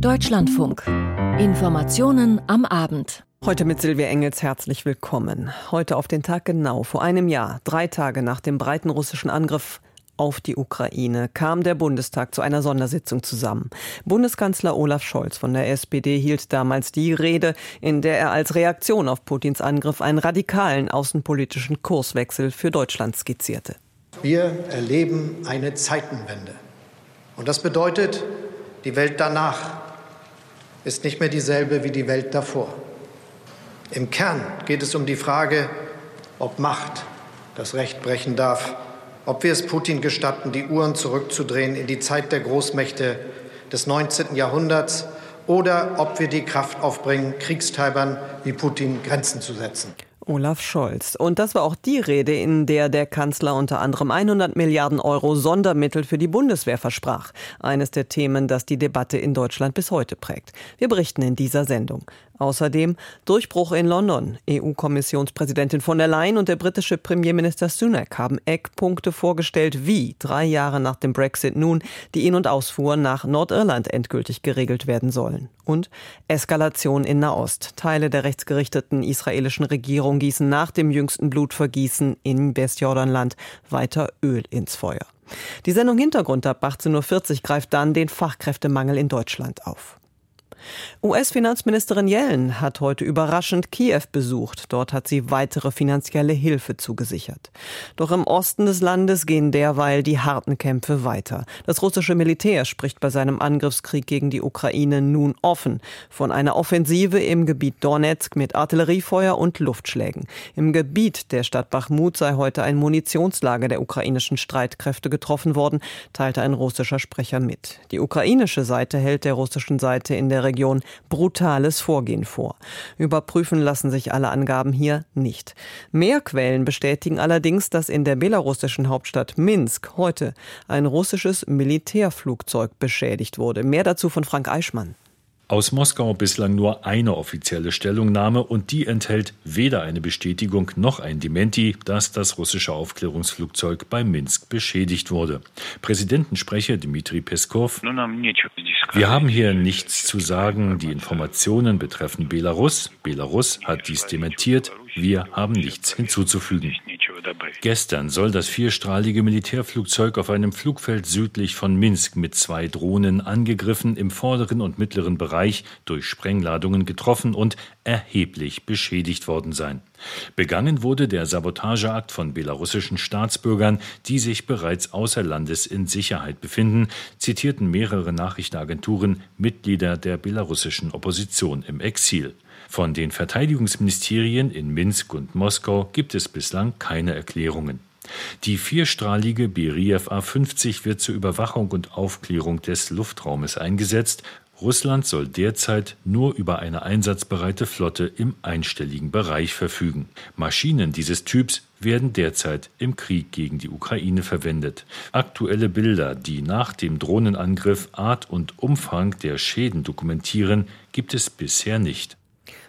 Deutschlandfunk. Informationen am Abend. Heute mit Silvia Engels herzlich willkommen. Heute auf den Tag genau vor einem Jahr, drei Tage nach dem breiten russischen Angriff auf die Ukraine kam der Bundestag zu einer Sondersitzung zusammen. Bundeskanzler Olaf Scholz von der SPD hielt damals die Rede, in der er als Reaktion auf Putins Angriff einen radikalen außenpolitischen Kurswechsel für Deutschland skizzierte. Wir erleben eine Zeitenwende. Und das bedeutet, die Welt danach ist nicht mehr dieselbe wie die Welt davor. Im Kern geht es um die Frage, ob Macht das Recht brechen darf ob wir es Putin gestatten, die Uhren zurückzudrehen in die Zeit der Großmächte des 19. Jahrhunderts oder ob wir die Kraft aufbringen, Kriegstreibern wie Putin Grenzen zu setzen. Olaf Scholz. Und das war auch die Rede, in der der Kanzler unter anderem 100 Milliarden Euro Sondermittel für die Bundeswehr versprach. Eines der Themen, das die Debatte in Deutschland bis heute prägt. Wir berichten in dieser Sendung. Außerdem Durchbruch in London. EU-Kommissionspräsidentin von der Leyen und der britische Premierminister Sunak haben Eckpunkte vorgestellt, wie drei Jahre nach dem Brexit nun die In- und Ausfuhr nach Nordirland endgültig geregelt werden sollen. Und Eskalation in Nahost. Teile der rechtsgerichteten israelischen Regierung gießen nach dem jüngsten Blutvergießen in Westjordanland weiter Öl ins Feuer. Die Sendung Hintergrund ab 18.40 Uhr greift dann den Fachkräftemangel in Deutschland auf. US-Finanzministerin Yellen hat heute überraschend Kiew besucht. Dort hat sie weitere finanzielle Hilfe zugesichert. Doch im Osten des Landes gehen derweil die harten Kämpfe weiter. Das russische Militär spricht bei seinem Angriffskrieg gegen die Ukraine nun offen von einer Offensive im Gebiet Donetsk mit Artilleriefeuer und Luftschlägen. Im Gebiet der Stadt Bachmut sei heute ein Munitionslager der ukrainischen Streitkräfte getroffen worden, teilte ein russischer Sprecher mit. Die ukrainische Seite hält der russischen Seite in der Region brutales Vorgehen vor. Überprüfen lassen sich alle Angaben hier nicht. Mehr Quellen bestätigen allerdings, dass in der belarussischen Hauptstadt Minsk heute ein russisches Militärflugzeug beschädigt wurde. Mehr dazu von Frank Eichmann. Aus Moskau bislang nur eine offizielle Stellungnahme und die enthält weder eine Bestätigung noch ein Dementi, dass das russische Aufklärungsflugzeug bei Minsk beschädigt wurde. Präsidentensprecher Dmitri Peskov, wir haben hier nichts zu sagen. Die Informationen betreffen Belarus. Belarus hat dies dementiert. Wir haben nichts hinzuzufügen. Gestern soll das vierstrahlige Militärflugzeug auf einem Flugfeld südlich von Minsk mit zwei Drohnen angegriffen, im vorderen und mittleren Bereich durch Sprengladungen getroffen und erheblich beschädigt worden sein. Begangen wurde der Sabotageakt von belarussischen Staatsbürgern, die sich bereits außer Landes in Sicherheit befinden, zitierten mehrere Nachrichtenagenturen Mitglieder der belarussischen Opposition im Exil. Von den Verteidigungsministerien in Minsk und Moskau gibt es bislang keine Erklärungen. Die vierstrahlige Beriev A-50 wird zur Überwachung und Aufklärung des Luftraumes eingesetzt. Russland soll derzeit nur über eine einsatzbereite Flotte im einstelligen Bereich verfügen. Maschinen dieses Typs werden derzeit im Krieg gegen die Ukraine verwendet. Aktuelle Bilder, die nach dem Drohnenangriff Art und Umfang der Schäden dokumentieren, gibt es bisher nicht.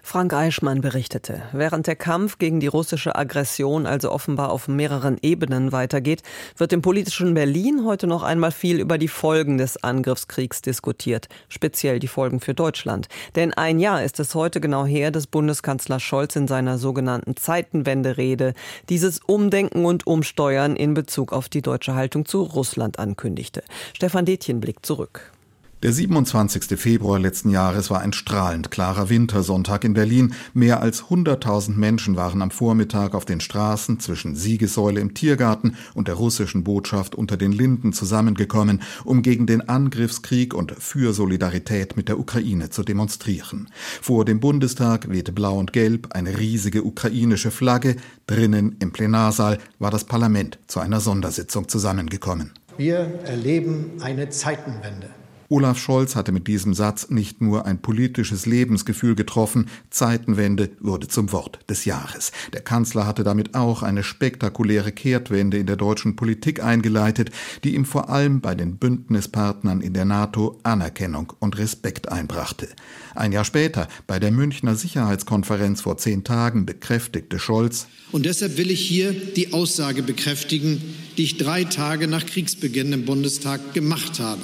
Frank Eichmann berichtete, während der Kampf gegen die russische Aggression also offenbar auf mehreren Ebenen weitergeht, wird im politischen Berlin heute noch einmal viel über die Folgen des Angriffskriegs diskutiert, speziell die Folgen für Deutschland. Denn ein Jahr ist es heute genau her, dass Bundeskanzler Scholz in seiner sogenannten Zeitenwende-Rede dieses Umdenken und Umsteuern in Bezug auf die deutsche Haltung zu Russland ankündigte. Stefan Detjen blickt zurück. Der 27. Februar letzten Jahres war ein strahlend klarer Wintersonntag in Berlin. Mehr als 100.000 Menschen waren am Vormittag auf den Straßen zwischen Siegessäule im Tiergarten und der russischen Botschaft unter den Linden zusammengekommen, um gegen den Angriffskrieg und für Solidarität mit der Ukraine zu demonstrieren. Vor dem Bundestag wehte blau und gelb eine riesige ukrainische Flagge. Drinnen im Plenarsaal war das Parlament zu einer Sondersitzung zusammengekommen. Wir erleben eine Zeitenwende. Olaf Scholz hatte mit diesem Satz nicht nur ein politisches Lebensgefühl getroffen, Zeitenwende wurde zum Wort des Jahres. Der Kanzler hatte damit auch eine spektakuläre Kehrtwende in der deutschen Politik eingeleitet, die ihm vor allem bei den Bündnispartnern in der NATO Anerkennung und Respekt einbrachte. Ein Jahr später, bei der Münchner Sicherheitskonferenz vor zehn Tagen, bekräftigte Scholz, und deshalb will ich hier die Aussage bekräftigen, die ich drei Tage nach Kriegsbeginn im Bundestag gemacht habe.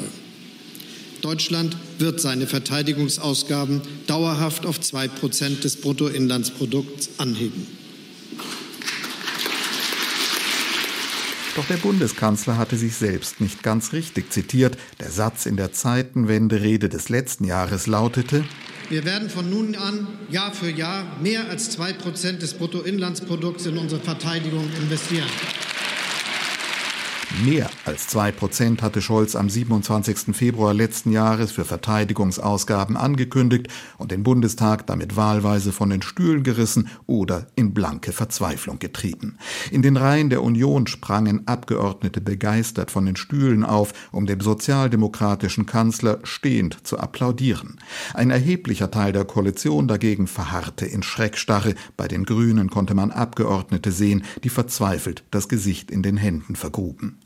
Deutschland wird seine Verteidigungsausgaben dauerhaft auf 2 Prozent des Bruttoinlandsprodukts anheben. Doch der Bundeskanzler hatte sich selbst nicht ganz richtig zitiert. Der Satz in der Zeitenwende-Rede des letzten Jahres lautete, wir werden von nun an Jahr für Jahr mehr als zwei Prozent des Bruttoinlandsprodukts in unsere Verteidigung investieren. Mehr als zwei Prozent hatte Scholz am 27. Februar letzten Jahres für Verteidigungsausgaben angekündigt und den Bundestag damit wahlweise von den Stühlen gerissen oder in blanke Verzweiflung getrieben. In den Reihen der Union sprangen Abgeordnete begeistert von den Stühlen auf, um dem sozialdemokratischen Kanzler stehend zu applaudieren. Ein erheblicher Teil der Koalition dagegen verharrte in Schreckstarre. Bei den Grünen konnte man Abgeordnete sehen, die verzweifelt das Gesicht in den Händen vergruben.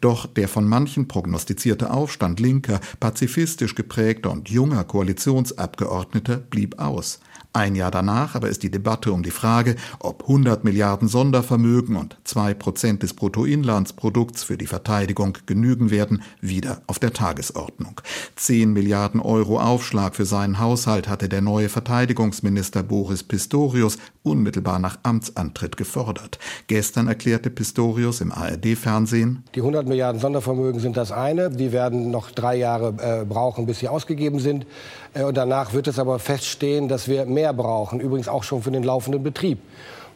Doch der von manchen prognostizierte Aufstand linker, pazifistisch geprägter und junger Koalitionsabgeordneter blieb aus. Ein Jahr danach aber ist die Debatte um die Frage, ob 100 Milliarden Sondervermögen und 2 Prozent des Bruttoinlandsprodukts für die Verteidigung genügen werden, wieder auf der Tagesordnung. 10 Milliarden Euro Aufschlag für seinen Haushalt hatte der neue Verteidigungsminister Boris Pistorius unmittelbar nach Amtsantritt gefordert. Gestern erklärte Pistorius im ARD-Fernsehen, Die 100 Milliarden Sondervermögen sind das eine. Die werden noch drei Jahre äh, brauchen, bis sie ausgegeben sind. Äh, und danach wird es aber feststehen, dass wir mehr mehr brauchen, übrigens auch schon für den laufenden Betrieb.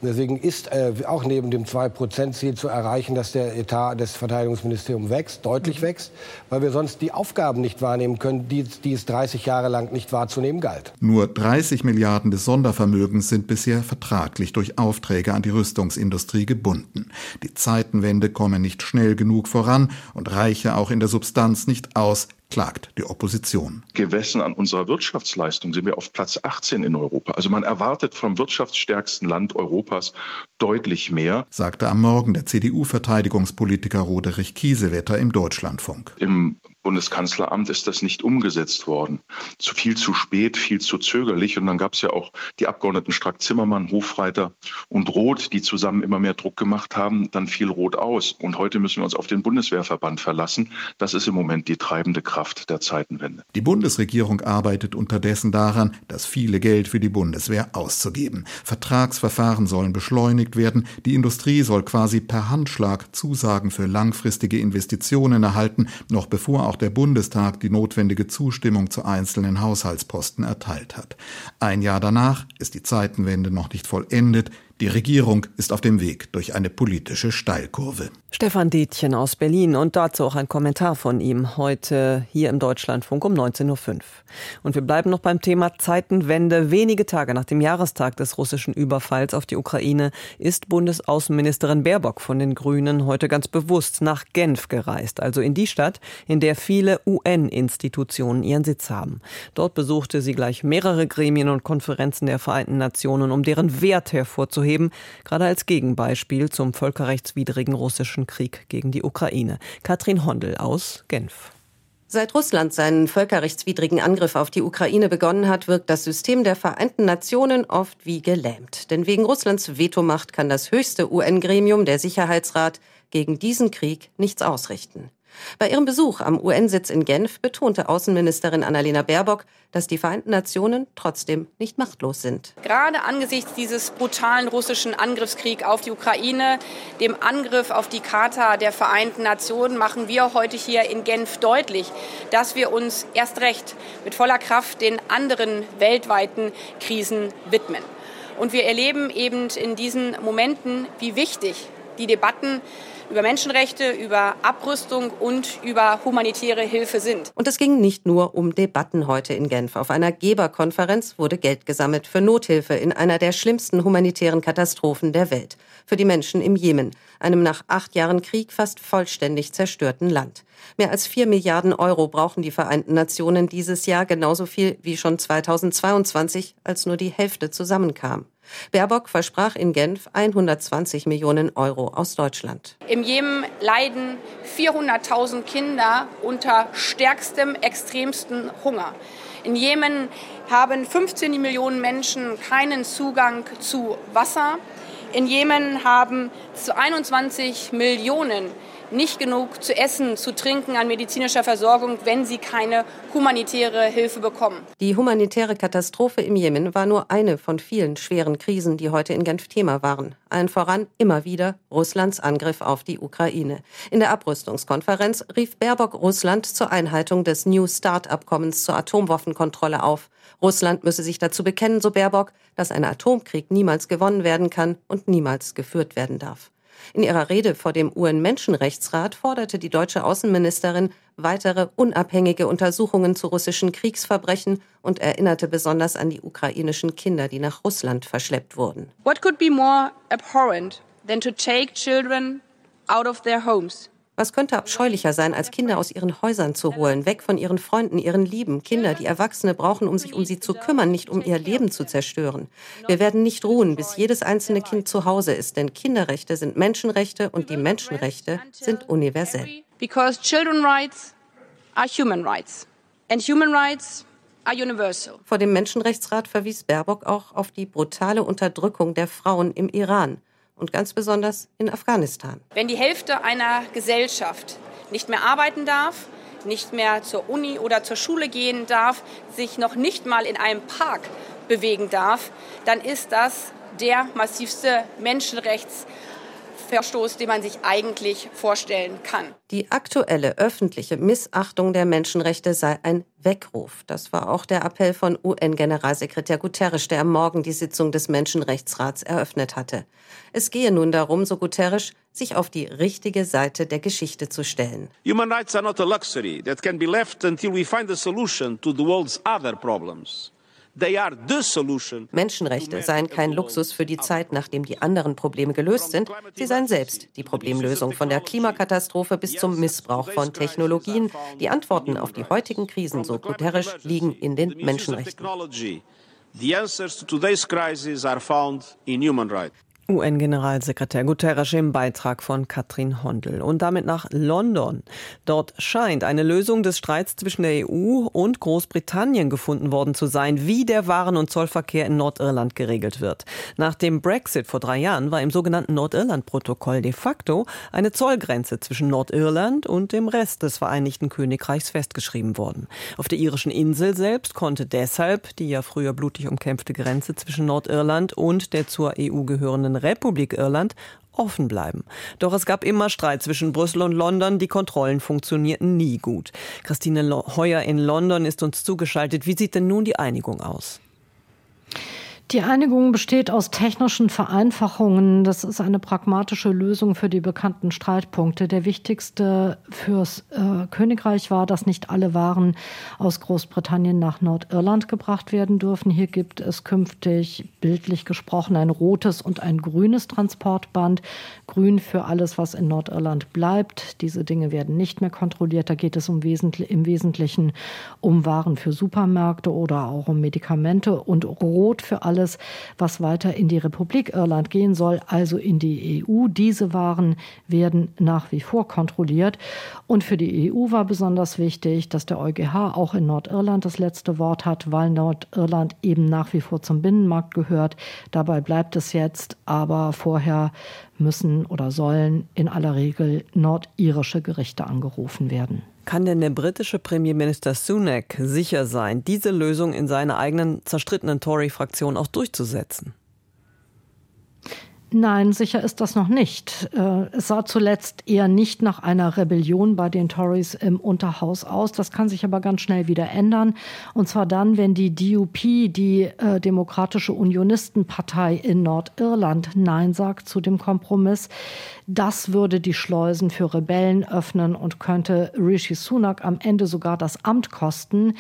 Und deswegen ist äh, auch neben dem 2-Prozent-Ziel zu erreichen, dass der Etat des Verteidigungsministeriums wächst, deutlich wächst, weil wir sonst die Aufgaben nicht wahrnehmen können, die, die es 30 Jahre lang nicht wahrzunehmen galt. Nur 30 Milliarden des Sondervermögens sind bisher vertraglich durch Aufträge an die Rüstungsindustrie gebunden. Die Zeitenwende komme nicht schnell genug voran und reiche auch in der Substanz nicht aus, klagt die Opposition. Gemessen an unserer Wirtschaftsleistung sind wir auf Platz 18 in Europa. Also man erwartet vom wirtschaftsstärksten Land Europas deutlich mehr, sagte am Morgen der CDU-Verteidigungspolitiker Roderich Kiesewetter im Deutschlandfunk. Im Bundeskanzleramt ist das nicht umgesetzt worden. Zu viel zu spät, viel zu zögerlich. Und dann gab es ja auch die Abgeordneten Strack-Zimmermann, Hofreiter und Roth, die zusammen immer mehr Druck gemacht haben. Dann fiel Roth aus. Und heute müssen wir uns auf den Bundeswehrverband verlassen. Das ist im Moment die treibende Kraft der Zeitenwende. Die Bundesregierung arbeitet unterdessen daran, das viele Geld für die Bundeswehr auszugeben. Vertragsverfahren sollen beschleunigt werden. Die Industrie soll quasi per Handschlag Zusagen für langfristige Investitionen erhalten, noch bevor auch auch der Bundestag die notwendige Zustimmung zu einzelnen Haushaltsposten erteilt hat. Ein Jahr danach ist die Zeitenwende noch nicht vollendet, die Regierung ist auf dem Weg durch eine politische Steilkurve. Stefan Detjen aus Berlin und dazu auch ein Kommentar von ihm heute hier im Deutschlandfunk um 19.05 Uhr. Und wir bleiben noch beim Thema Zeitenwende. Wenige Tage nach dem Jahrestag des russischen Überfalls auf die Ukraine ist Bundesaußenministerin Baerbock von den Grünen heute ganz bewusst nach Genf gereist, also in die Stadt, in der viele UN-Institutionen ihren Sitz haben. Dort besuchte sie gleich mehrere Gremien und Konferenzen der Vereinten Nationen, um deren Wert hervorzuheben hervorzuheben, gerade als Gegenbeispiel zum völkerrechtswidrigen russischen Krieg gegen die Ukraine. Katrin Hondel aus Genf. Seit Russland seinen völkerrechtswidrigen Angriff auf die Ukraine begonnen hat, wirkt das System der Vereinten Nationen oft wie gelähmt. Denn wegen Russlands Vetomacht kann das höchste UN-Gremium, der Sicherheitsrat, gegen diesen Krieg nichts ausrichten. Bei ihrem Besuch am UN-Sitz in Genf betonte Außenministerin Annalena Baerbock, dass die Vereinten Nationen trotzdem nicht machtlos sind. Gerade angesichts dieses brutalen russischen Angriffskriegs auf die Ukraine, dem Angriff auf die Charta der Vereinten Nationen, machen wir heute hier in Genf deutlich, dass wir uns erst recht mit voller Kraft den anderen weltweiten Krisen widmen. Und wir erleben eben in diesen Momenten, wie wichtig die Debatten über Menschenrechte, über Abrüstung und über humanitäre Hilfe sind. Und es ging nicht nur um Debatten heute in Genf. Auf einer Geberkonferenz wurde Geld gesammelt für Nothilfe in einer der schlimmsten humanitären Katastrophen der Welt. Für die Menschen im Jemen, einem nach acht Jahren Krieg fast vollständig zerstörten Land. Mehr als vier Milliarden Euro brauchen die Vereinten Nationen dieses Jahr, genauso viel wie schon 2022, als nur die Hälfte zusammenkam. Baerbock versprach in Genf 120 Millionen Euro aus Deutschland. Im Jemen leiden 400.000 Kinder unter stärkstem, extremsten Hunger. In Jemen haben 15 Millionen Menschen keinen Zugang zu Wasser. In Jemen haben 21 Millionen nicht genug zu essen, zu trinken, an medizinischer Versorgung, wenn sie keine humanitäre Hilfe bekommen. Die humanitäre Katastrophe im Jemen war nur eine von vielen schweren Krisen, die heute in Genf Thema waren. Allen voran immer wieder Russlands Angriff auf die Ukraine. In der Abrüstungskonferenz rief Baerbock Russland zur Einhaltung des New Start-Abkommens zur Atomwaffenkontrolle auf. Russland müsse sich dazu bekennen, so Baerbock, dass ein Atomkrieg niemals gewonnen werden kann und niemals geführt werden darf. In ihrer Rede vor dem UN-Menschenrechtsrat forderte die deutsche Außenministerin weitere unabhängige Untersuchungen zu russischen Kriegsverbrechen und erinnerte besonders an die ukrainischen Kinder, die nach Russland verschleppt wurden. What could be more abhorrent than to take children out of their homes? Was könnte abscheulicher sein, als Kinder aus ihren Häusern zu holen, weg von ihren Freunden, ihren Lieben, Kinder, die Erwachsene brauchen, um sich um sie zu kümmern, nicht um ihr Leben zu zerstören. Wir werden nicht ruhen, bis jedes einzelne Kind zu Hause ist, denn Kinderrechte sind Menschenrechte und die Menschenrechte sind universell. Because children rights are human rights and human rights are universal. Vor dem Menschenrechtsrat verwies Baerbock auch auf die brutale Unterdrückung der Frauen im Iran und ganz besonders in Afghanistan. Wenn die Hälfte einer Gesellschaft nicht mehr arbeiten darf, nicht mehr zur Uni oder zur Schule gehen darf, sich noch nicht mal in einem Park bewegen darf, dann ist das der massivste Menschenrechts Verstoß, den man sich eigentlich vorstellen kann. Die aktuelle öffentliche Missachtung der Menschenrechte sei ein Weckruf. Das war auch der Appell von UN-Generalsekretär Guterres, der am Morgen die Sitzung des Menschenrechtsrats eröffnet hatte. Es gehe nun darum, so Guterres, sich auf die richtige Seite der Geschichte zu stellen. Human rights are not a luxury that can be left until we find a solution to the world's other problems. Menschenrechte seien kein Luxus für die Zeit, nachdem die anderen Probleme gelöst sind. Sie seien selbst die Problemlösung von der Klimakatastrophe bis zum Missbrauch von Technologien. Die Antworten auf die heutigen Krisen, so Guterres, liegen in den Menschenrechten. The answers to today's crisis are found in human rights. UN-Generalsekretär Guterres im Beitrag von Katrin Hondel. Und damit nach London. Dort scheint eine Lösung des Streits zwischen der EU und Großbritannien gefunden worden zu sein, wie der Waren- und Zollverkehr in Nordirland geregelt wird. Nach dem Brexit vor drei Jahren war im sogenannten Nordirland-Protokoll de facto eine Zollgrenze zwischen Nordirland und dem Rest des Vereinigten Königreichs festgeschrieben worden. Auf der irischen Insel selbst konnte deshalb die ja früher blutig umkämpfte Grenze zwischen Nordirland und der zur EU gehörenden Republik Irland offen bleiben. Doch es gab immer Streit zwischen Brüssel und London. Die Kontrollen funktionierten nie gut. Christine Heuer in London ist uns zugeschaltet. Wie sieht denn nun die Einigung aus? Die Einigung besteht aus technischen Vereinfachungen. Das ist eine pragmatische Lösung für die bekannten Streitpunkte. Der wichtigste fürs äh, Königreich war, dass nicht alle Waren aus Großbritannien nach Nordirland gebracht werden dürfen. Hier gibt es künftig bildlich gesprochen ein rotes und ein grünes Transportband. Grün für alles, was in Nordirland bleibt. Diese Dinge werden nicht mehr kontrolliert. Da geht es um wesentlich, im Wesentlichen um Waren für Supermärkte oder auch um Medikamente und rot für alles alles, was weiter in die Republik Irland gehen soll, also in die EU. Diese Waren werden nach wie vor kontrolliert. Und für die EU war besonders wichtig, dass der EuGH auch in Nordirland das letzte Wort hat, weil Nordirland eben nach wie vor zum Binnenmarkt gehört. Dabei bleibt es jetzt, aber vorher müssen oder sollen in aller Regel nordirische Gerichte angerufen werden. Kann denn der britische Premierminister Sunak sicher sein, diese Lösung in seiner eigenen zerstrittenen Tory-Fraktion auch durchzusetzen? Nein, sicher ist das noch nicht. Äh, es sah zuletzt eher nicht nach einer Rebellion bei den Tories im Unterhaus aus. Das kann sich aber ganz schnell wieder ändern. Und zwar dann, wenn die DUP, die äh, Demokratische Unionistenpartei in Nordirland, Nein sagt zu dem Kompromiss. Das würde die Schleusen für Rebellen öffnen und könnte Rishi Sunak am Ende sogar das Amt kosten.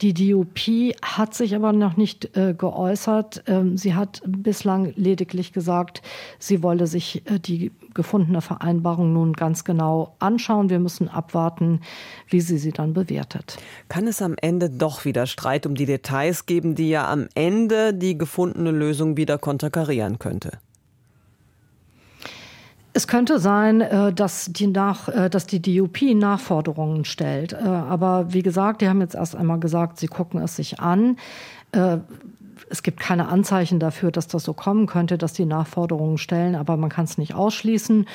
Die DUP hat sich aber noch nicht äh, geäußert. Ähm, sie hat bislang lediglich gesagt, sie wolle sich äh, die gefundene Vereinbarung nun ganz genau anschauen. Wir müssen abwarten, wie sie sie dann bewertet. Kann es am Ende doch wieder Streit um die Details geben, die ja am Ende die gefundene Lösung wieder konterkarieren könnte? Es könnte sein, äh, dass die, nach, äh, dass die DUP Nachforderungen stellt. Aber wie gesagt, die haben jetzt erst einmal gesagt, sie gucken es sich an. Es gibt keine Anzeichen dafür, dass das so kommen könnte, dass die Nachforderungen stellen, aber man kann es nicht ausschließen.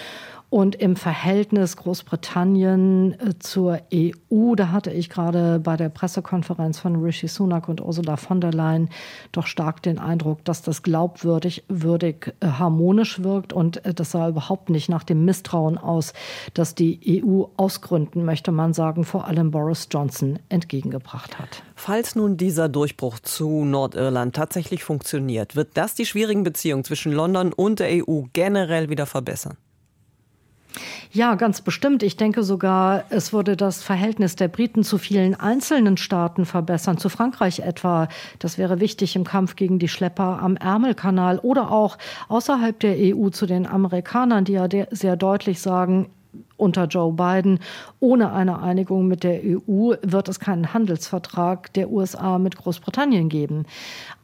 Und im Verhältnis Großbritannien äh, zur EU, da hatte ich gerade bei der Pressekonferenz von Rishi Sunak und Ursula von der Leyen doch stark den Eindruck, dass das glaubwürdig, würdig, äh, harmonisch wirkt. Und äh, das sah überhaupt nicht nach dem Misstrauen aus, das die EU ausgründen, möchte man sagen, vor allem Boris Johnson entgegengebracht hat. Falls nun dieser Durchbruch zu Nordirland tatsächlich funktioniert, wird das die schwierigen Beziehungen zwischen London und der EU generell wieder verbessern? Ja, ganz bestimmt. Ich denke sogar, es würde das Verhältnis der Briten zu vielen einzelnen Staaten verbessern, zu Frankreich etwa. Das wäre wichtig im Kampf gegen die Schlepper am Ärmelkanal oder auch außerhalb der EU zu den Amerikanern, die ja sehr deutlich sagen, unter Joe Biden. Ohne eine Einigung mit der EU wird es keinen Handelsvertrag der USA mit Großbritannien geben.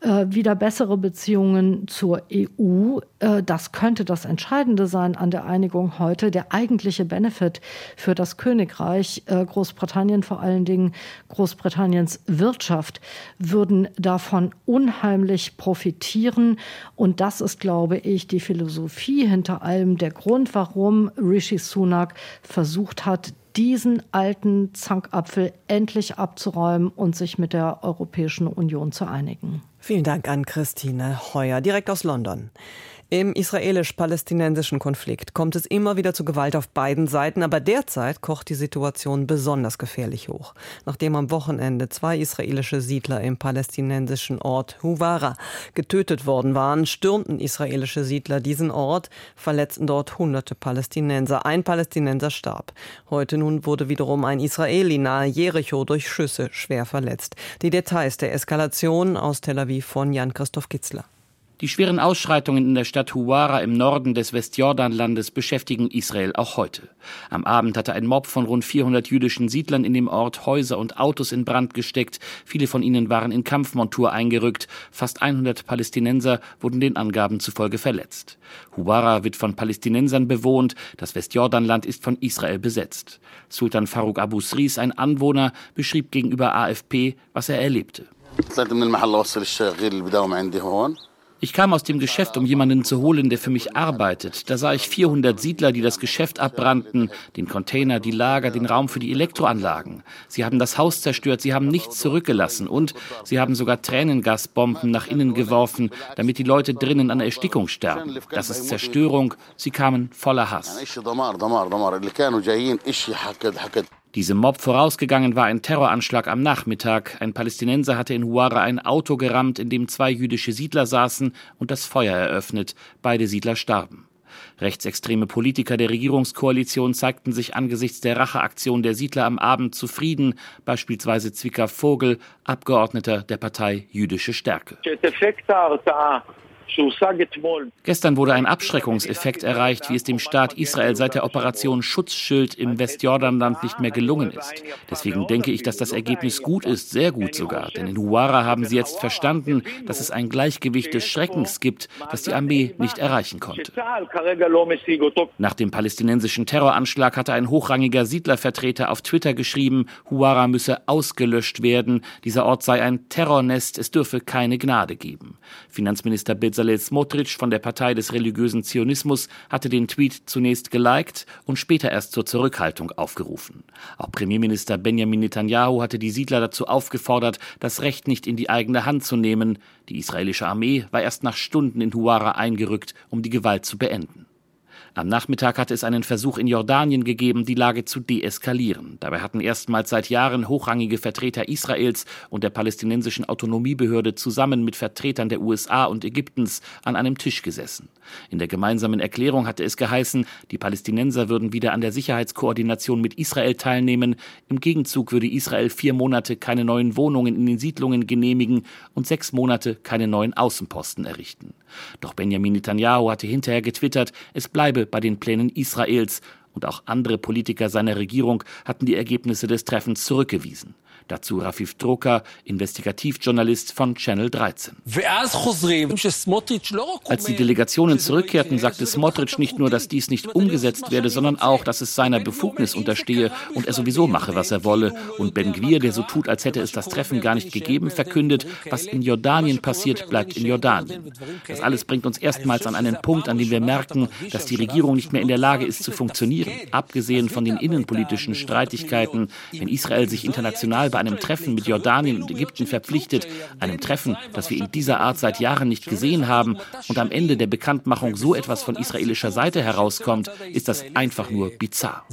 Äh, wieder bessere Beziehungen zur EU, äh, das könnte das Entscheidende sein an der Einigung heute. Der eigentliche Benefit für das Königreich äh, Großbritannien, vor allen Dingen Großbritanniens Wirtschaft, würden davon unheimlich profitieren. Und das ist, glaube ich, die Philosophie hinter allem, der Grund, warum Rishi Sunak versucht hat, diesen alten Zankapfel endlich abzuräumen und sich mit der Europäischen Union zu einigen. Vielen Dank an Christine Heuer, direkt aus London. Im israelisch-palästinensischen Konflikt kommt es immer wieder zu Gewalt auf beiden Seiten, aber derzeit kocht die Situation besonders gefährlich hoch. Nachdem am Wochenende zwei israelische Siedler im palästinensischen Ort Huwara getötet worden waren, stürmten israelische Siedler diesen Ort, verletzten dort hunderte Palästinenser. Ein Palästinenser starb. Heute nun wurde wiederum ein Israeli nahe Jericho durch Schüsse schwer verletzt. Die Details der Eskalation aus Tel Aviv von Jan-Christoph Kitzler. Die schweren Ausschreitungen in der Stadt Huwara im Norden des Westjordanlandes beschäftigen Israel auch heute. Am Abend hatte ein Mob von rund 400 jüdischen Siedlern in dem Ort Häuser und Autos in Brand gesteckt. Viele von ihnen waren in Kampfmontur eingerückt. Fast 100 Palästinenser wurden den Angaben zufolge verletzt. Huwara wird von Palästinensern bewohnt. Das Westjordanland ist von Israel besetzt. Sultan Farouk Abu Sris, ein Anwohner, beschrieb gegenüber AFP, was er erlebte. Ich kam aus dem Geschäft, um jemanden zu holen, der für mich arbeitet. Da sah ich 400 Siedler, die das Geschäft abbrannten, den Container, die Lager, den Raum für die Elektroanlagen. Sie haben das Haus zerstört, sie haben nichts zurückgelassen und sie haben sogar Tränengasbomben nach innen geworfen, damit die Leute drinnen an Erstickung sterben. Das ist Zerstörung. Sie kamen voller Hass. Diesem Mob vorausgegangen war ein Terroranschlag am Nachmittag. Ein Palästinenser hatte in Huara ein Auto gerammt, in dem zwei jüdische Siedler saßen und das Feuer eröffnet. Beide Siedler starben. Rechtsextreme Politiker der Regierungskoalition zeigten sich angesichts der Racheaktion der Siedler am Abend zufrieden, beispielsweise Zwicker Vogel, Abgeordneter der Partei Jüdische Stärke. Gestern wurde ein Abschreckungseffekt erreicht, wie es dem Staat Israel seit der Operation Schutzschild im Westjordanland nicht mehr gelungen ist. Deswegen denke ich, dass das Ergebnis gut ist, sehr gut sogar. Denn in Huara haben sie jetzt verstanden, dass es ein Gleichgewicht des Schreckens gibt, das die Armee nicht erreichen konnte. Nach dem palästinensischen Terroranschlag hatte ein hochrangiger Siedlervertreter auf Twitter geschrieben, Huara müsse ausgelöscht werden, dieser Ort sei ein Terrornest, es dürfe keine Gnade geben. Finanzminister Bezalel Bezalel Smotrich von der Partei des religiösen Zionismus hatte den Tweet zunächst geliked und später erst zur Zurückhaltung aufgerufen. Auch Premierminister Benjamin Netanyahu hatte die Siedler dazu aufgefordert, das Recht nicht in die eigene Hand zu nehmen. Die israelische Armee war erst nach Stunden in Huara eingerückt, um die Gewalt zu beenden. Am Nachmittag hatte es einen Versuch in Jordanien gegeben, die Lage zu deeskalieren. Dabei hatten erstmals seit Jahren hochrangige Vertreter Israels und der palästinensischen Autonomiebehörde zusammen mit Vertretern der USA und Ägyptens an einem Tisch gesessen. In der gemeinsamen Erklärung hatte es geheißen, die Palästinenser würden wieder an der Sicherheitskoordination mit Israel teilnehmen. Im Gegenzug würde Israel vier Monate keine neuen Wohnungen in den Siedlungen genehmigen und sechs Monate keine neuen Außenposten errichten. Doch Benjamin Netanyahu hatte hinterher getwittert, es bleibe bei den Plänen Israels und auch andere Politiker seiner Regierung hatten die Ergebnisse des Treffens zurückgewiesen. Dazu Rafif Droka, Investigativjournalist von Channel 13. Als die Delegationen zurückkehrten, sagte Smotrich nicht nur, dass dies nicht umgesetzt werde, sondern auch, dass es seiner Befugnis unterstehe und er sowieso mache, was er wolle. Und Ben Gwir, der so tut, als hätte es das Treffen gar nicht gegeben, verkündet, was in Jordanien passiert, bleibt in Jordanien. Das alles bringt uns erstmals an einen Punkt, an dem wir merken, dass die Regierung nicht mehr in der Lage ist zu funktionieren. Abgesehen von den innenpolitischen Streitigkeiten, wenn Israel sich international bei einem Treffen mit Jordanien und Ägypten verpflichtet, einem Treffen, das wir in dieser Art seit Jahren nicht gesehen haben, und am Ende der Bekanntmachung so etwas von israelischer Seite herauskommt, ist das einfach nur bizarr.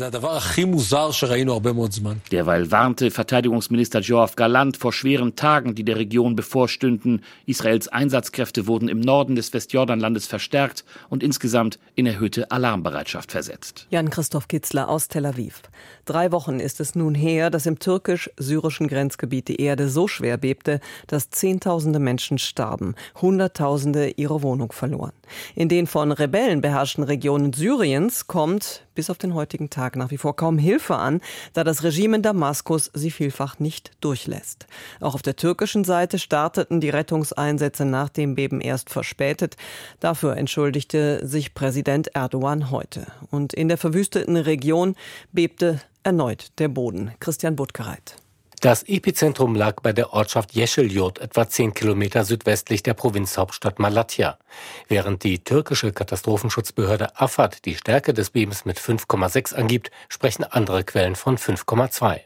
Derweil warnte Verteidigungsminister Joachim Galant vor schweren Tagen, die der Region bevorstünden. Israels Einsatzkräfte wurden im Norden des Westjordanlandes verstärkt und insgesamt in erhöhte Alarmbereitschaft versetzt. Jan-Christoph Kitzler aus Tel Aviv. Drei Wochen ist es nun her, dass im türkisch-syrischen Grenzgebiet die Erde so schwer bebte, dass Zehntausende Menschen starben, Hunderttausende ihre Wohnung verloren. In den von Rebellen beherrschten Regionen Syriens kommt bis auf den heutigen Tag nach wie vor kaum Hilfe an, da das Regime in Damaskus sie vielfach nicht durchlässt. Auch auf der türkischen Seite starteten die Rettungseinsätze nach dem Beben erst verspätet. Dafür entschuldigte sich Präsident Erdogan heute. Und in der verwüsteten Region bebte erneut der Boden. Christian Buttgereit. Das Epizentrum lag bei der Ortschaft Yeşilyurt, etwa zehn Kilometer südwestlich der Provinzhauptstadt Malatya. Während die türkische Katastrophenschutzbehörde AFAD die Stärke des Bebens mit 5,6 angibt, sprechen andere Quellen von 5,2.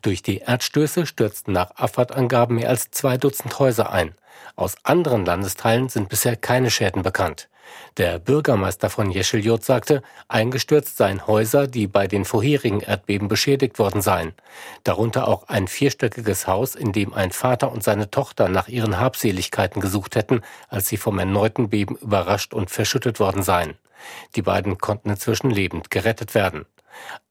Durch die Erdstöße stürzten nach AFAD-Angaben mehr als zwei Dutzend Häuser ein. Aus anderen Landesteilen sind bisher keine Schäden bekannt. Der Bürgermeister von Yeşilyurt sagte, eingestürzt seien Häuser, die bei den vorherigen Erdbeben beschädigt worden seien. Darunter auch ein vierstöckiges Haus, in dem ein Vater und seine Tochter nach ihren Habseligkeiten gesucht hätten, als sie vom erneuten Beben überrascht und verschüttet worden seien. Die beiden konnten inzwischen lebend gerettet werden.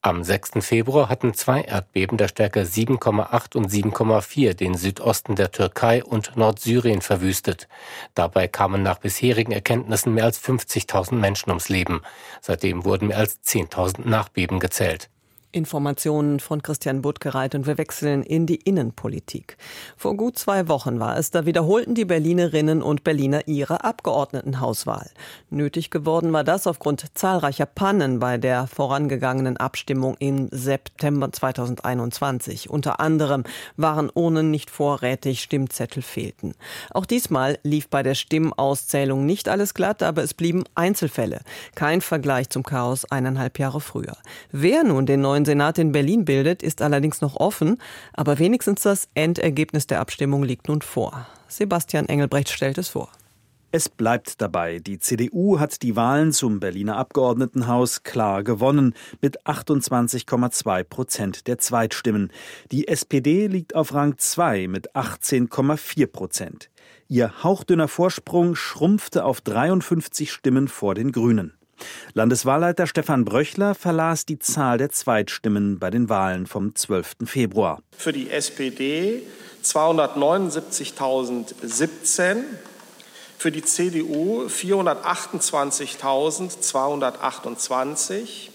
Am 6. Februar hatten zwei Erdbeben der Stärke 7,8 und 7,4 den Südosten der Türkei und Nordsyrien verwüstet. Dabei kamen nach bisherigen Erkenntnissen mehr als 50.000 Menschen ums Leben. Seitdem wurden mehr als 10.000 Nachbeben gezählt. Informationen von Christian Buttgereit und wir wechseln in die Innenpolitik. Vor gut zwei Wochen war es, da wiederholten die Berlinerinnen und Berliner ihre Abgeordnetenhauswahl. Nötig geworden war das aufgrund zahlreicher Pannen bei der vorangegangenen Abstimmung im September 2021. Unter anderem waren Urnen nicht vorrätig, Stimmzettel fehlten. Auch diesmal lief bei der Stimmauszählung nicht alles glatt, aber es blieben Einzelfälle. Kein Vergleich zum Chaos eineinhalb Jahre früher. Wer nun den neuen neuen Senat in Berlin bildet, ist allerdings noch offen, aber wenigstens das Endergebnis der Abstimmung liegt nun vor. Sebastian Engelbrecht stellt es vor. Es bleibt dabei. Die CDU hat die Wahlen zum Berliner Abgeordnetenhaus klar gewonnen mit 28,2 Prozent der Zweitstimmen. Die SPD liegt auf Rang 2 mit 18,4 Prozent. Ihr hauchdünner Vorsprung schrumpfte auf 53 Stimmen vor den Grünen. Landeswahlleiter Stefan Bröchler verlas die Zahl der Zweitstimmen bei den Wahlen vom 12. Februar. Für die SPD 279.017, für die CDU 428.228,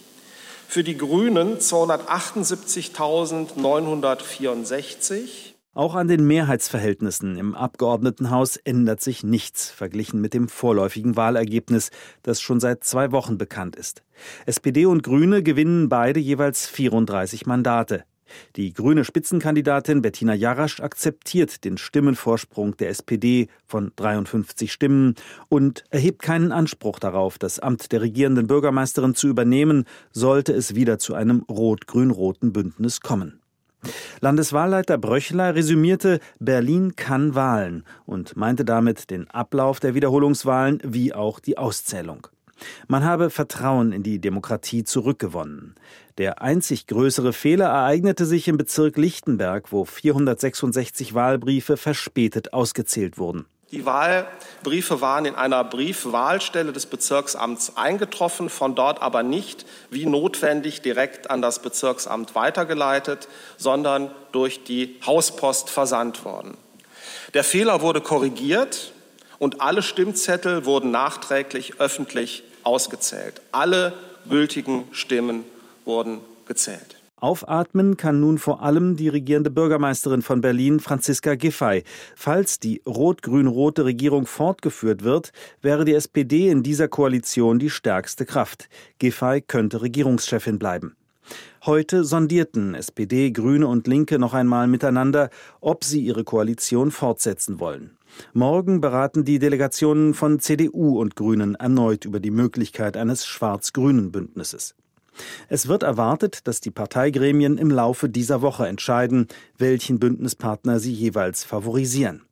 für die Grünen 278.964, auch an den Mehrheitsverhältnissen im Abgeordnetenhaus ändert sich nichts verglichen mit dem vorläufigen Wahlergebnis, das schon seit zwei Wochen bekannt ist. SPD und Grüne gewinnen beide jeweils 34 Mandate. Die grüne Spitzenkandidatin Bettina Jarasch akzeptiert den Stimmenvorsprung der SPD von 53 Stimmen und erhebt keinen Anspruch darauf, das Amt der regierenden Bürgermeisterin zu übernehmen, sollte es wieder zu einem rot-grün-roten Bündnis kommen. Landeswahlleiter Bröchler resümierte, Berlin kann Wahlen und meinte damit den Ablauf der Wiederholungswahlen wie auch die Auszählung. Man habe Vertrauen in die Demokratie zurückgewonnen. Der einzig größere Fehler ereignete sich im Bezirk Lichtenberg, wo 466 Wahlbriefe verspätet ausgezählt wurden. Die Wahlbriefe waren in einer Briefwahlstelle des Bezirksamts eingetroffen, von dort aber nicht wie notwendig direkt an das Bezirksamt weitergeleitet, sondern durch die Hauspost versandt worden. Der Fehler wurde korrigiert und alle Stimmzettel wurden nachträglich öffentlich ausgezählt. Alle gültigen Stimmen wurden gezählt. Aufatmen kann nun vor allem die regierende Bürgermeisterin von Berlin, Franziska Giffey. Falls die rot-grün-rote Regierung fortgeführt wird, wäre die SPD in dieser Koalition die stärkste Kraft. Giffey könnte Regierungschefin bleiben. Heute sondierten SPD, Grüne und Linke noch einmal miteinander, ob sie ihre Koalition fortsetzen wollen. Morgen beraten die Delegationen von CDU und Grünen erneut über die Möglichkeit eines schwarz-grünen Bündnisses. Es wird erwartet, dass die Parteigremien im Laufe dieser Woche entscheiden, welchen Bündnispartner sie jeweils favorisieren.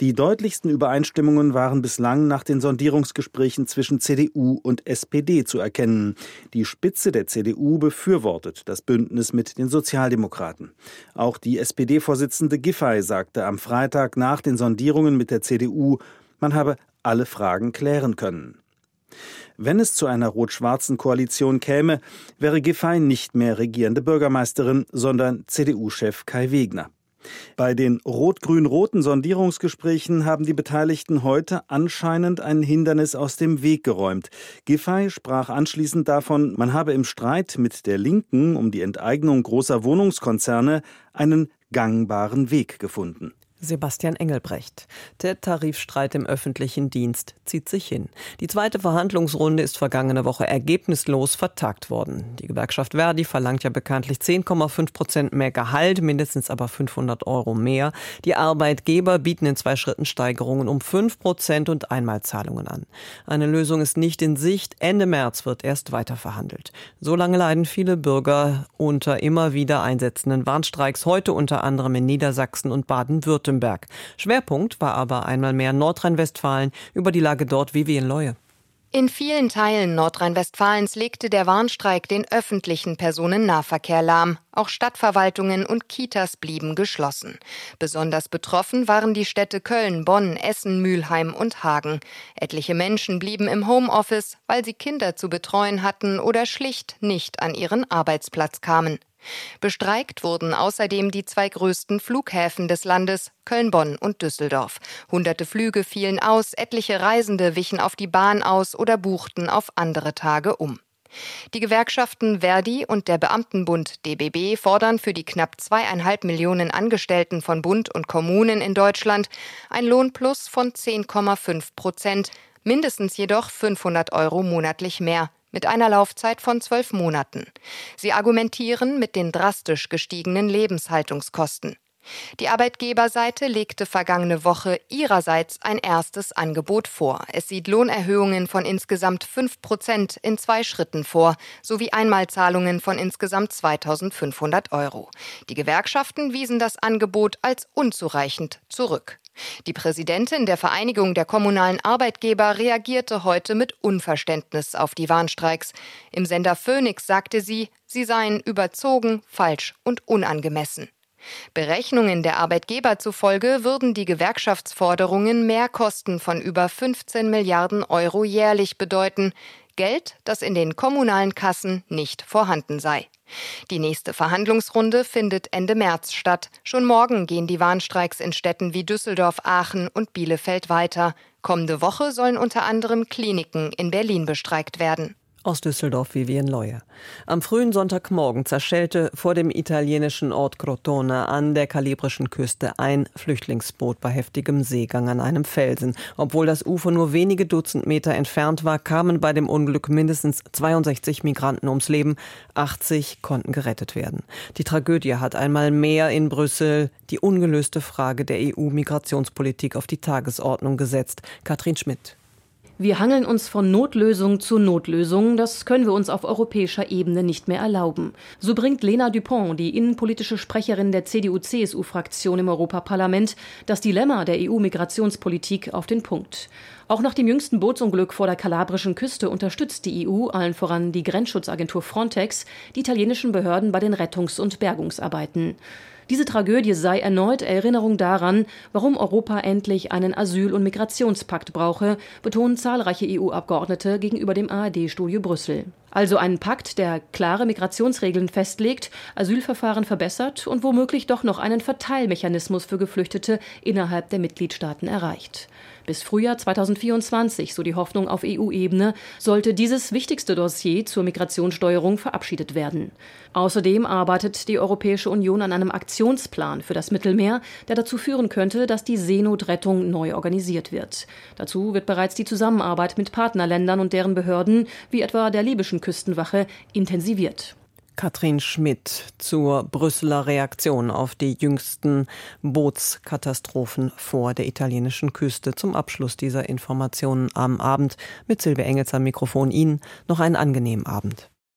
Die deutlichsten Übereinstimmungen waren bislang nach den Sondierungsgesprächen zwischen CDU und SPD zu erkennen. Die Spitze der CDU befürwortet das Bündnis mit den Sozialdemokraten. Auch die SPD-Vorsitzende Giffey sagte am Freitag nach den Sondierungen mit der CDU, man habe alle Fragen klären können. Wenn es zu einer rot-schwarzen Koalition käme, wäre Giffey nicht mehr regierende Bürgermeisterin, sondern CDU-Chef Kai Wegner. Bei den rot-grün-roten Sondierungsgesprächen haben die Beteiligten heute anscheinend ein Hindernis aus dem Weg geräumt. Giffey sprach anschließend davon, man habe im Streit mit der Linken um die Enteignung großer Wohnungskonzerne einen gangbaren Weg gefunden. Sebastian Engelbrecht. Der Tarifstreit im öffentlichen Dienst zieht sich hin. Die zweite Verhandlungsrunde ist vergangene Woche ergebnislos vertagt worden. Die Gewerkschaft Verdi verlangt ja bekanntlich 10,5 Prozent mehr Gehalt, mindestens aber 500 Euro mehr. Die Arbeitgeber bieten in zwei Schritten Steigerungen um 5 Prozent und Einmalzahlungen an. Eine Lösung ist nicht in Sicht. Ende März wird erst weiter verhandelt. Solange leiden viele Bürger unter immer wieder einsetzenden Warnstreiks, heute unter anderem in Niedersachsen und Baden-Württemberg. Baden-Württemberg. Schwerpunkt war aber einmal mehr Nordrhein-Westfalen. Über die Lage dort Vivien Leue. In vielen Teilen Nordrhein-Westfalens legte der Warnstreik den öffentlichen Personennahverkehr lahm. Auch Stadtverwaltungen und Kitas blieben geschlossen. Besonders betroffen waren die Städte Köln, Bonn, Essen, Mülheim und Hagen. Etliche Menschen blieben im Homeoffice, weil sie Kinder zu betreuen hatten oder schlicht nicht an ihren Arbeitsplatz kamen. Bestreikt wurden außerdem die zwei größten Flughäfen des Landes, Köln-Bonn und Düsseldorf. Hunderte Flüge fielen aus, etliche Reisende wichen auf die Bahn aus oder buchten auf andere Tage um. Die Gewerkschaften Verdi und der Beamtenbund DBB fordern für die knapp zweieinhalb Millionen Angestellten von Bund und Kommunen in Deutschland ein Lohnplus von 10,5 Prozent, mindestens jedoch 500 Euro monatlich mehr mit einer Laufzeit von zwölf Monaten. Sie argumentieren mit den drastisch gestiegenen Lebenshaltungskosten. Die Arbeitgeberseite legte vergangene Woche ihrerseits ein erstes Angebot vor. Es sieht Lohnerhöhungen von insgesamt fünf Prozent in zwei Schritten vor, sowie Einmalzahlungen von insgesamt 2500 Euro. Die Gewerkschaften wiesen das Angebot als unzureichend zurück. Die Präsidentin der Vereinigung der kommunalen Arbeitgeber reagierte heute mit Unverständnis auf die Warnstreiks. Im Sender Phoenix sagte sie, sie seien überzogen, falsch und unangemessen. Berechnungen der Arbeitgeber zufolge würden die Gewerkschaftsforderungen Mehrkosten von über 15 Milliarden Euro jährlich bedeuten, Geld, das in den kommunalen Kassen nicht vorhanden sei. Die nächste Verhandlungsrunde findet Ende März statt. Schon morgen gehen die Warnstreiks in Städten wie Düsseldorf, Aachen und Bielefeld weiter. Kommende Woche sollen unter anderem Kliniken in Berlin bestreikt werden. Aus Düsseldorf Vivien Leue. Am frühen Sonntagmorgen zerschellte vor dem italienischen Ort Crotone an der kalibrischen Küste ein Flüchtlingsboot bei heftigem Seegang an einem Felsen. Obwohl das Ufer nur wenige Dutzend Meter entfernt war, kamen bei dem Unglück mindestens 62 Migranten ums Leben. 80 konnten gerettet werden. Die Tragödie hat einmal mehr in Brüssel die ungelöste Frage der EU-Migrationspolitik auf die Tagesordnung gesetzt. Katrin Schmidt. Wir hangeln uns von Notlösung zu Notlösung. Das können wir uns auf europäischer Ebene nicht mehr erlauben. So bringt Lena Dupont, die innenpolitische Sprecherin der CDU-CSU-Fraktion im Europaparlament, das Dilemma der EU-Migrationspolitik auf den Punkt. Auch nach dem jüngsten Bootsunglück vor der kalabrischen Küste unterstützt die EU, allen voran die Grenzschutzagentur Frontex, die italienischen Behörden bei den Rettungs- und Bergungsarbeiten. Diese Tragödie sei erneut Erinnerung daran, warum Europa endlich einen Asyl- und Migrationspakt brauche, betonen zahlreiche EU-Abgeordnete gegenüber dem ARD-Studio Brüssel. Also einen Pakt, der klare Migrationsregeln festlegt, Asylverfahren verbessert und womöglich doch noch einen Verteilmechanismus für Geflüchtete innerhalb der Mitgliedstaaten erreicht. Bis Frühjahr 2024, so die Hoffnung auf EU-Ebene, sollte dieses wichtigste Dossier zur Migrationssteuerung verabschiedet werden. Außerdem arbeitet die Europäische Union an einem Aktionsplan für das Mittelmeer, der dazu führen könnte, dass die Seenotrettung neu organisiert wird. Dazu wird bereits die Zusammenarbeit mit Partnerländern und deren Behörden, wie etwa der libyschen Küstenwache, intensiviert. Katrin Schmidt zur Brüsseler Reaktion auf die jüngsten Bootskatastrophen vor der italienischen Küste. Zum Abschluss dieser Informationen am Abend mit Silvia Engels am Mikrofon Ihnen noch einen angenehmen Abend.